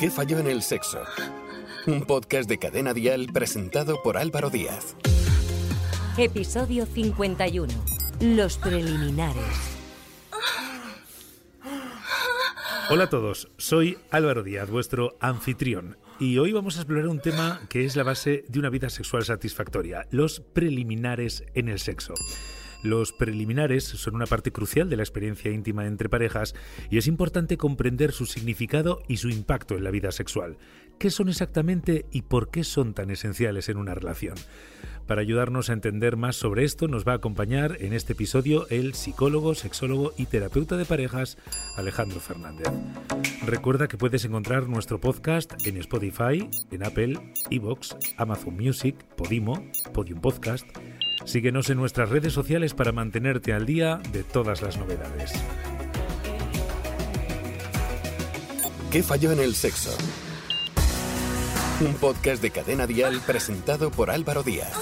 ¿Qué falló en el sexo? Un podcast de Cadena Dial presentado por Álvaro Díaz. Episodio 51. Los preliminares. Hola a todos, soy Álvaro Díaz, vuestro anfitrión, y hoy vamos a explorar un tema que es la base de una vida sexual satisfactoria, los preliminares en el sexo. Los preliminares son una parte crucial de la experiencia íntima entre parejas y es importante comprender su significado y su impacto en la vida sexual. ¿Qué son exactamente y por qué son tan esenciales en una relación? Para ayudarnos a entender más sobre esto nos va a acompañar en este episodio el psicólogo, sexólogo y terapeuta de parejas Alejandro Fernández. Recuerda que puedes encontrar nuestro podcast en Spotify, en Apple, Evox, Amazon Music, Podimo, Podium Podcast, Síguenos en nuestras redes sociales para mantenerte al día de todas las novedades. ¿Qué falló en el sexo? Un podcast de Cadena Dial presentado por Álvaro Díaz.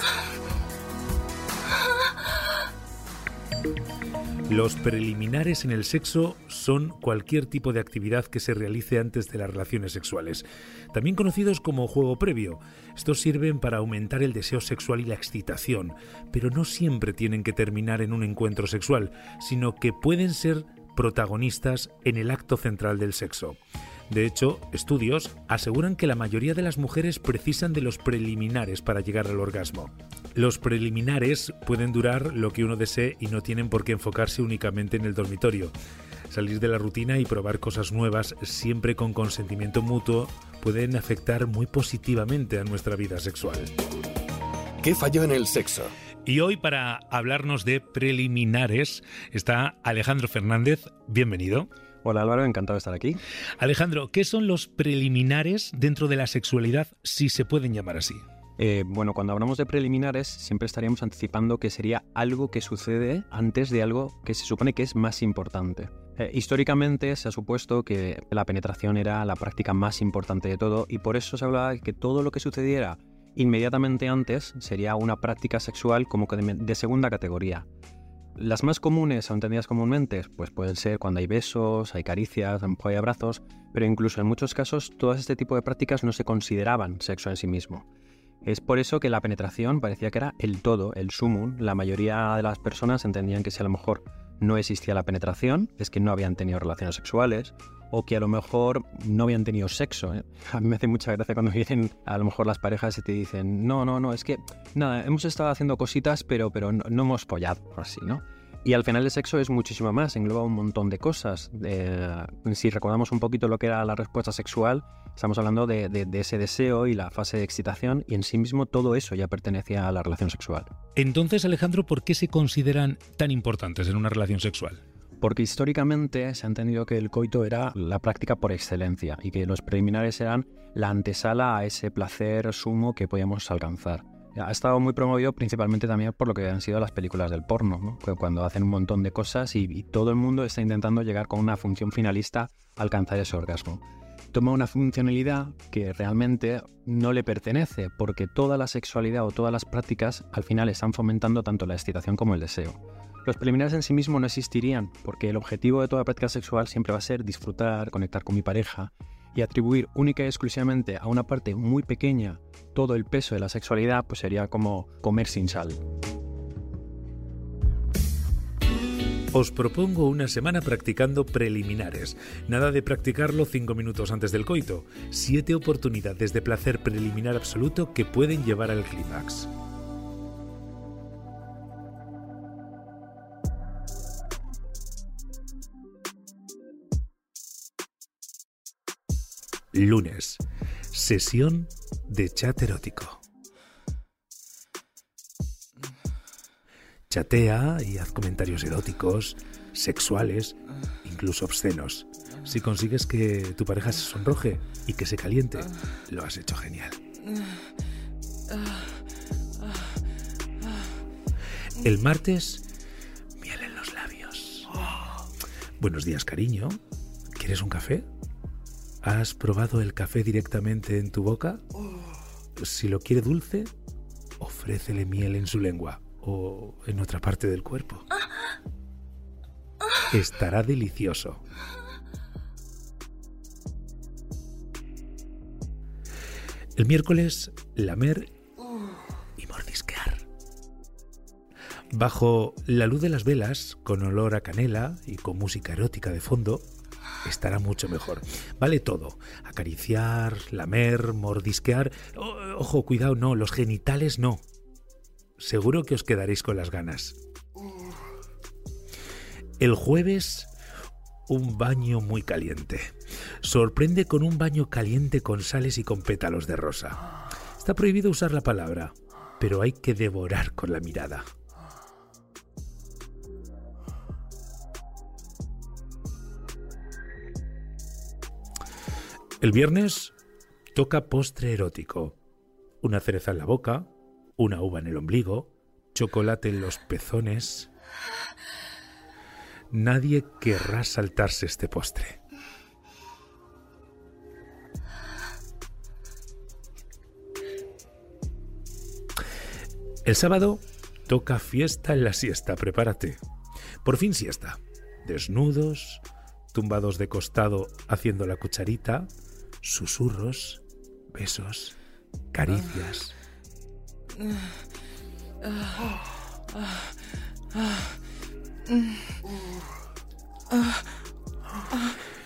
Los preliminares en el sexo son cualquier tipo de actividad que se realice antes de las relaciones sexuales, también conocidos como juego previo. Estos sirven para aumentar el deseo sexual y la excitación, pero no siempre tienen que terminar en un encuentro sexual, sino que pueden ser protagonistas en el acto central del sexo. De hecho, estudios aseguran que la mayoría de las mujeres precisan de los preliminares para llegar al orgasmo. Los preliminares pueden durar lo que uno desee y no tienen por qué enfocarse únicamente en el dormitorio. Salir de la rutina y probar cosas nuevas, siempre con consentimiento mutuo, pueden afectar muy positivamente a nuestra vida sexual. ¿Qué falló en el sexo? Y hoy para hablarnos de preliminares está Alejandro Fernández. Bienvenido. Hola Álvaro, encantado de estar aquí. Alejandro, ¿qué son los preliminares dentro de la sexualidad, si se pueden llamar así? Eh, bueno, cuando hablamos de preliminares siempre estaríamos anticipando que sería algo que sucede antes de algo que se supone que es más importante. Eh, históricamente se ha supuesto que la penetración era la práctica más importante de todo y por eso se hablaba de que todo lo que sucediera inmediatamente antes sería una práctica sexual como que de segunda categoría. Las más comunes o entendidas comúnmente, pues pueden ser cuando hay besos, hay caricias, hay abrazos, pero incluso en muchos casos todas este tipo de prácticas no se consideraban sexo en sí mismo. Es por eso que la penetración parecía que era el todo, el sumum. La mayoría de las personas entendían que si a lo mejor no existía la penetración, es que no habían tenido relaciones sexuales o que a lo mejor no habían tenido sexo. ¿eh? A mí me hace mucha gracia cuando vienen a lo mejor las parejas y te dicen, no, no, no, es que nada, hemos estado haciendo cositas, pero, pero no, hemos pollado, así, ¿no? Y al final el sexo es muchísimo más, engloba un montón de cosas. si recordamos un poquito lo que era la respuesta sexual, estamos hablando de, de, ese deseo y la fase de excitación y en sí mismo todo eso ya pertenecía a la relación sexual. Entonces, Alejandro, ¿por qué se consideran tan importantes en una relación sexual? Porque históricamente se ha entendido que el coito era la práctica por excelencia y que los preliminares eran la antesala a ese placer sumo que podíamos alcanzar. Ha estado muy promovido principalmente también por lo que han sido las películas del porno, cuando hacen un montón de cosas y, todo el mundo está intentando llegar con una función finalista a alcanzar ese orgasmo. Toma una funcionalidad que realmente no le pertenece, porque toda la sexualidad o todas las prácticas al final están fomentando tanto la excitación como el deseo. Los preliminares en sí mismos no existirían, porque el objetivo de toda práctica sexual siempre va a ser disfrutar, conectar con mi pareja, y atribuir única y exclusivamente a una parte muy pequeña todo el peso de la sexualidad, pues sería como comer sin sal. Os propongo una semana practicando preliminares. Nada de practicarlo cinco minutos antes del coito. Siete oportunidades de placer preliminar absoluto que pueden llevar al clímax. Lunes. Sesión de chat erótico. Chatea y haz comentarios eróticos, sexuales, incluso obscenos. Si consigues que tu pareja se sonroje y que se caliente, lo has hecho genial. El martes, miel en los labios. Buenos días, cariño. ¿Quieres un café? ¿Has probado el café directamente en tu boca? Si lo quiere dulce, ofrécele miel en su lengua en otra parte del cuerpo. Estará delicioso. El miércoles, lamer y mordisquear. Bajo la luz de las velas, con olor a canela y con música erótica de fondo, estará mucho mejor. Vale todo. Acariciar, lamer, mordisquear. ojo, cuidado, no, los genitales no. Seguro que os quedaréis con las ganas. El jueves, un baño muy caliente. Sorprende con un baño caliente con sales y con pétalos de rosa. Está prohibido usar la palabra, pero hay que devorar con la mirada. El viernes toca postre erótico. Una cereza en la boca, una uva en el ombligo, chocolate en los pezones, nadie querrá saltarse este postre. El sábado toca fiesta en la siesta, prepárate. Por fin siesta. Desnudos, tumbados de costado haciendo la cucharita, susurros, besos, caricias.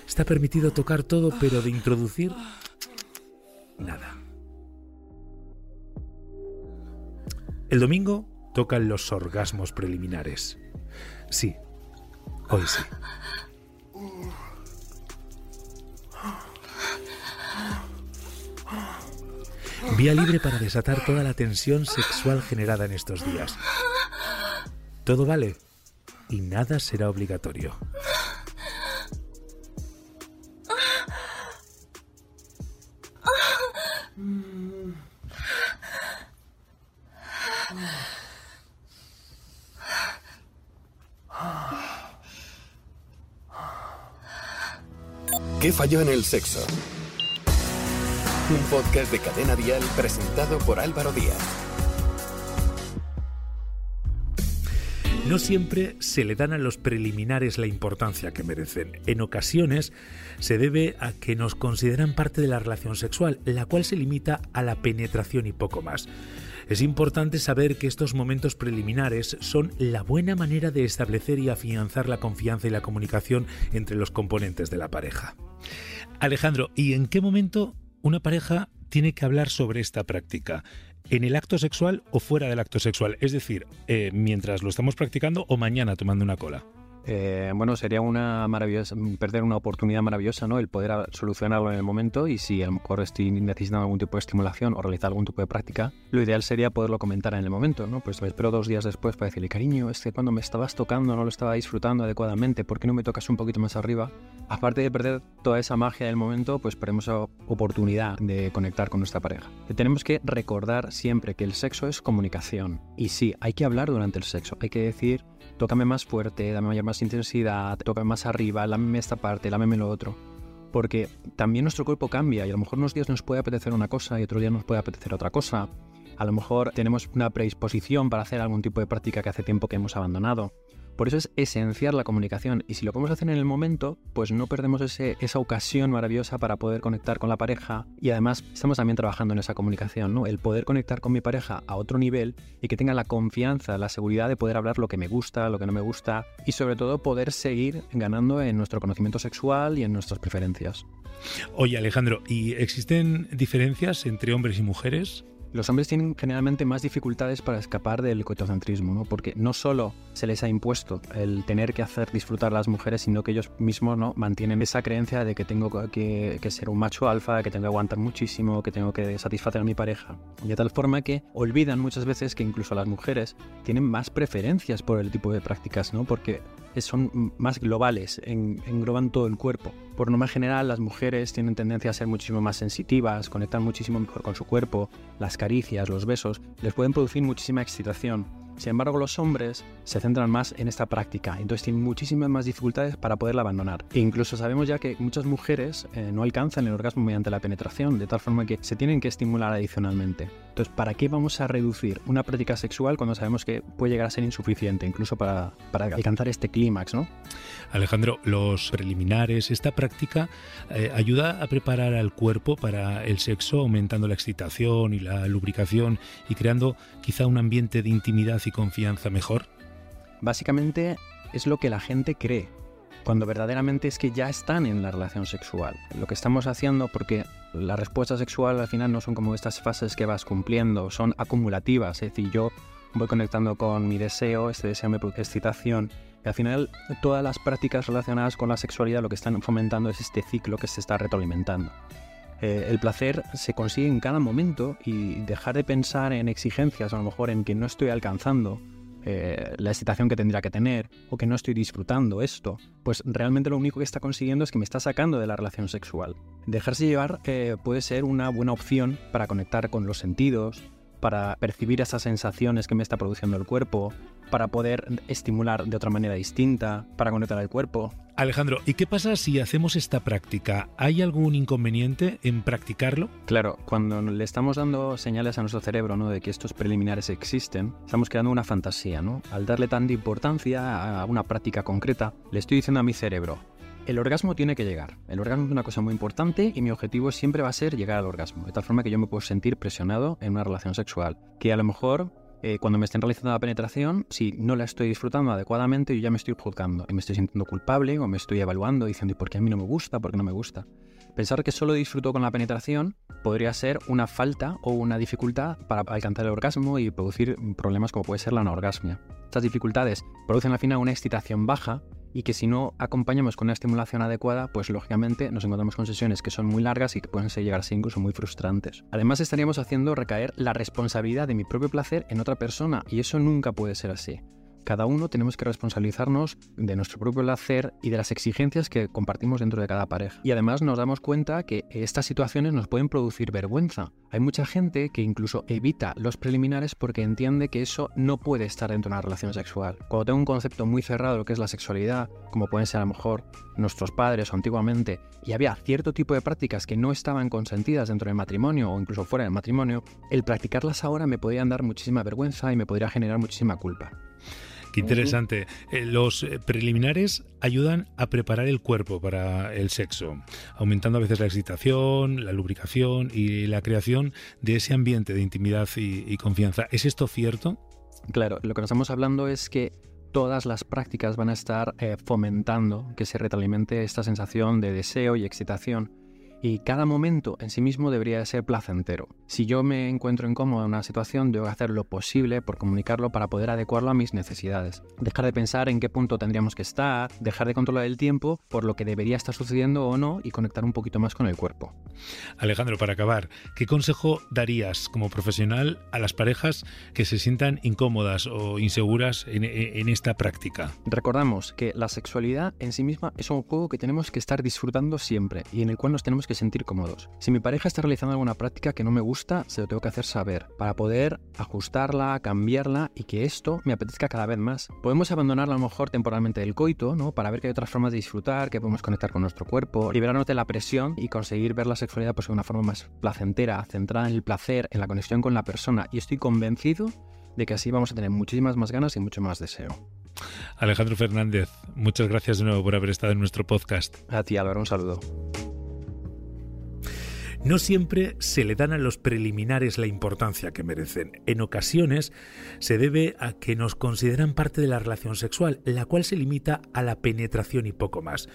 Está permitido tocar todo, pero de introducir nada. El domingo tocan los orgasmos preliminares. Sí, hoy sí. Vía libre para desatar toda la tensión sexual generada en estos días. Todo vale y nada será obligatorio. ¿Qué falló en el sexo? Un podcast de Cadena Dial presentado por Álvaro Díaz. No siempre se le dan a los preliminares la importancia que merecen. En ocasiones se debe a que nos consideran parte de la relación sexual, la cual se limita a la penetración y poco más. Es importante saber que estos momentos preliminares son la buena manera de establecer y afianzar la confianza y la comunicación entre los componentes de la pareja. Alejandro, ¿y en qué momento una pareja tiene que hablar sobre esta práctica? ¿En el acto sexual o fuera del acto sexual? Es decir, eh, mientras lo estamos practicando o mañana tomando una cola. Eh, bueno, sería una maravillosa, perder una oportunidad maravillosa, ¿no? El poder solucionarlo en el momento y si a lo mejor estoy necesitando algún tipo de estimulación o realizar algún tipo de práctica, lo ideal sería poderlo comentar en el momento, ¿no? Pues espero dos días después para decirle, cariño, es que cuando me estabas tocando no lo estaba disfrutando adecuadamente, ¿por qué no me tocas un poquito más arriba? Aparte de perder toda esa magia del momento, pues perdemos la oportunidad de conectar con nuestra pareja. tenemos que recordar siempre que el sexo es comunicación. Y sí, hay que hablar durante el sexo, hay que decir tócame más fuerte, dame mayor más intensidad, tócame más arriba, lámeme esta parte, lámeme lo otro. Porque también nuestro cuerpo cambia y a lo mejor unos días nos puede apetecer una cosa y otros días nos puede apetecer otra cosa. A lo mejor tenemos una predisposición para hacer algún tipo de práctica que hace tiempo que hemos abandonado. Por eso es esencial la comunicación y si lo podemos hacer en el momento, pues no perdemos esa ocasión maravillosa para poder conectar con la pareja y además estamos también trabajando en esa comunicación, ¿no? El poder conectar con mi pareja a otro nivel y que tenga la confianza, la seguridad de poder hablar lo que me gusta, lo que no me gusta y sobre todo poder seguir ganando en nuestro conocimiento sexual y en nuestras preferencias. Oye Alejandro, ¿y existen diferencias entre hombres y mujeres? Los hombres tienen generalmente más dificultades para escapar del coitocentrismo, ¿no? porque no solo se les ha impuesto el tener que hacer disfrutar a las mujeres, sino que ellos mismos ¿no? mantienen esa creencia de que tengo que, ser un macho alfa, que tengo que aguantar muchísimo, que tengo que satisfacer a mi pareja. De tal forma que olvidan muchas veces que incluso las mujeres tienen más preferencias por el tipo de prácticas, ¿no? porque son más globales, engloban todo el cuerpo. Por norma general, las mujeres tienen tendencia a ser muchísimo más sensitivas, conectan muchísimo mejor con su cuerpo, las caricias, los besos, les pueden producir muchísima excitación sin embargo, los hombres se centran más en esta práctica, entonces tienen muchísimas más dificultades para poderla abandonar. E incluso sabemos ya que muchas mujeres eh, no alcanzan el orgasmo mediante la penetración, de tal forma que se tienen que estimular adicionalmente. Entonces, ¿para qué vamos a reducir una práctica sexual cuando sabemos que puede llegar a ser insuficiente, incluso para, para alcanzar este clímax, ¿no? Alejandro, los preliminares, esta práctica eh, ayuda a preparar al cuerpo para el sexo, aumentando la excitación y la lubricación y creando quizá un ambiente de intimidad y confianza mejor. Básicamente es lo que la gente cree, cuando verdaderamente es que ya están en la relación sexual. Lo que estamos haciendo, porque la respuesta sexual al final no son como estas fases que vas cumpliendo, son acumulativas, es decir, yo voy conectando con mi deseo, este deseo me produce excitación, y al final todas las prácticas relacionadas con la sexualidad lo que están fomentando es este ciclo que se está retroalimentando. Eh, el placer se consigue en cada momento y dejar de pensar en exigencias, a lo mejor en que no estoy alcanzando eh, la excitación que tendría que tener o que no estoy disfrutando esto, pues realmente lo único que está consiguiendo es que me está sacando de la relación sexual. Dejarse llevar eh, puede ser una buena opción para conectar con los sentidos, para percibir esas sensaciones que me está produciendo el cuerpo, para poder estimular de otra manera distinta, para conectar al cuerpo. Alejandro, ¿y qué pasa si hacemos esta práctica? ¿Hay algún inconveniente en practicarlo? Claro, cuando le estamos dando señales a nuestro cerebro ¿no? de que estos preliminares existen, estamos creando una fantasía. ¿no? Al darle tanta importancia a una práctica concreta, le estoy diciendo a mi cerebro, el orgasmo tiene que llegar. El orgasmo es una cosa muy importante y mi objetivo siempre va a ser llegar al orgasmo, de tal forma que yo me puedo sentir presionado en una relación sexual, que a lo mejor eh, cuando me estén realizando la penetración, si no la estoy disfrutando adecuadamente, yo ya me estoy juzgando y me estoy sintiendo culpable o me estoy evaluando diciendo, ¿y por qué a mí no me gusta? ¿Por qué no me gusta? Pensar que solo disfruto con la penetración podría ser una falta o una dificultad para alcanzar el orgasmo y producir problemas como puede ser la anorgasmia. Estas dificultades producen al final una excitación baja y que si no acompañamos con una estimulación adecuada, pues lógicamente nos encontramos con sesiones que son muy largas y que pueden llegar a ser incluso muy frustrantes. Además estaríamos haciendo recaer la responsabilidad de mi propio placer en otra persona y eso nunca puede ser así cada uno tenemos que responsabilizarnos de nuestro propio placer y de las exigencias que compartimos dentro de cada pareja. Y además nos damos cuenta que estas situaciones nos pueden producir vergüenza. Hay mucha gente que incluso evita los preliminares porque entiende que eso no puede estar dentro de una relación sexual. Cuando tengo un concepto muy cerrado de lo que es la sexualidad, como pueden ser a lo mejor nuestros padres o antiguamente, y había cierto tipo de prácticas que no estaban consentidas dentro del matrimonio o incluso fuera del matrimonio, el practicarlas ahora me podrían dar muchísima vergüenza y me podría generar muchísima culpa. Qué interesante. Eh, los eh, preliminares ayudan a preparar el cuerpo para el sexo, aumentando a veces la excitación, la lubricación y la creación de ese ambiente de intimidad y, confianza. ¿Es esto cierto? Claro, lo que nos estamos hablando es que todas las prácticas van a estar eh, fomentando que se retroalimente esta sensación de deseo y excitación y cada momento en sí mismo debería ser placentero. Si yo me encuentro incómodo en una situación, debo hacer lo posible por comunicarlo para poder adecuarlo a mis necesidades. Dejar de pensar en qué punto tendríamos que estar, dejar de controlar el tiempo por lo que debería estar sucediendo o no y conectar un poquito más con el cuerpo. Alejandro, para acabar, ¿qué consejo darías como profesional a las parejas que se sientan incómodas o inseguras en, en esta práctica? Recordamos que la sexualidad en sí misma es un juego que tenemos que estar disfrutando siempre y en el cual nos tenemos que sentir cómodos. Si mi pareja está realizando alguna práctica que no me gusta, se lo tengo que hacer saber para poder ajustarla, cambiarla y que esto me apetezca cada vez más. Podemos abandonarla a lo mejor temporalmente del coito, ¿no? Para ver que hay otras formas de disfrutar, que podemos conectar con nuestro cuerpo, liberarnos de la presión y conseguir ver la sexualidad pues, de una forma más placentera, centrada en el placer, en la conexión con la persona. Y estoy convencido de que así vamos a tener muchísimas más ganas y mucho más deseo. Alejandro Fernández, muchas gracias de nuevo por haber estado en nuestro podcast. A ti, Álvaro, un saludo. No siempre se le dan a los preliminares la importancia que merecen. En ocasiones se debe a que nos consideran parte de la relación sexual, la cual se limita a la penetración y poco más.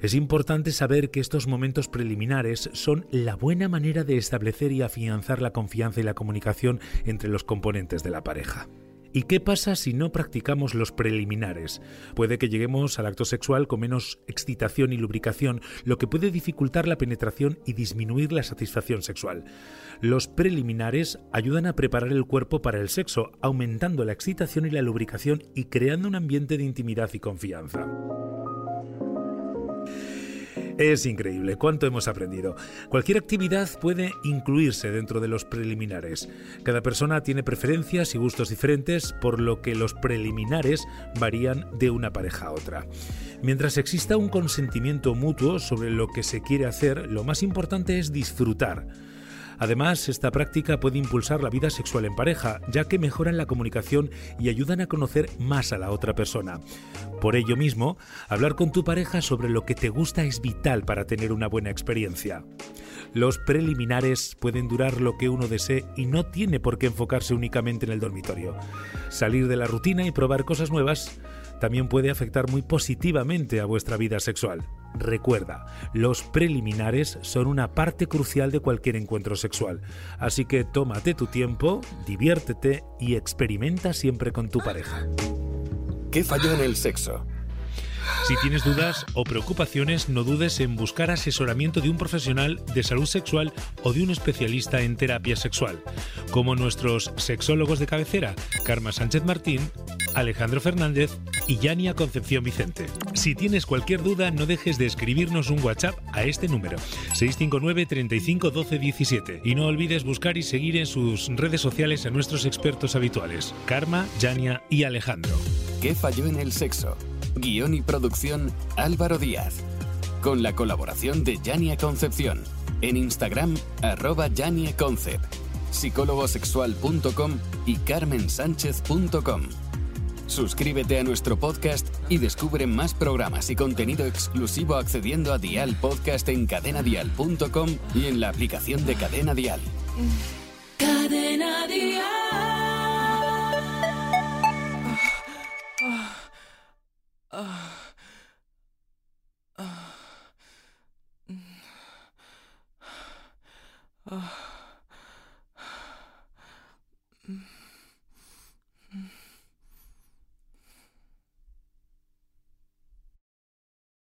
Es importante saber que estos momentos preliminares son la buena manera de establecer y afianzar la confianza y la comunicación entre los componentes de la pareja. ¿Y qué pasa si no practicamos los preliminares? Puede que lleguemos al acto sexual con menos excitación y lubricación, lo que puede dificultar la penetración y disminuir la satisfacción sexual. Los preliminares ayudan a preparar el cuerpo para el sexo, aumentando la excitación y la lubricación y creando un ambiente de intimidad y confianza. Es increíble cuánto hemos aprendido. Cualquier actividad puede incluirse dentro de los preliminares. Cada persona tiene preferencias y gustos diferentes, por lo que los preliminares varían de una pareja a otra. Mientras exista un consentimiento mutuo sobre lo que se quiere hacer, lo más importante es disfrutar. Además, esta práctica puede impulsar la vida sexual en pareja, ya que mejoran la comunicación y ayudan a conocer más a la otra persona. Por ello mismo, hablar con tu pareja sobre lo que te gusta es vital para tener una buena experiencia. Los preliminares pueden durar lo que uno desee y no tiene por qué enfocarse únicamente en el dormitorio. Salir de la rutina y probar cosas nuevas también puede afectar muy positivamente a vuestra vida sexual. Recuerda, los preliminares son una parte crucial de cualquier encuentro sexual, así que tómate tu tiempo, diviértete y experimenta siempre con tu pareja. ¿Qué falló en el sexo? Si tienes dudas o preocupaciones, no dudes en buscar asesoramiento de un profesional de salud sexual o de un especialista en terapia sexual, como nuestros sexólogos de cabecera, Karma Sánchez Martín, Alejandro Fernández y Yania Concepción Vicente. Si tienes cualquier duda, no dejes de escribirnos un WhatsApp a este número, 659 35 12 17. Y no olvides buscar y seguir en sus redes sociales a nuestros expertos habituales, Karma, Yania y Alejandro. ¿Qué falló en el sexo? Guión y producción Álvaro Díaz. Con la colaboración de Yania Concepción. En Instagram, arroba Yania Concept. psicólogosexual.com y carmensánchez.com. Suscríbete a nuestro podcast y descubre más programas y contenido exclusivo accediendo a Dial Podcast en cadenadial.com y en la aplicación de Cadena Dial. Cadena Dial.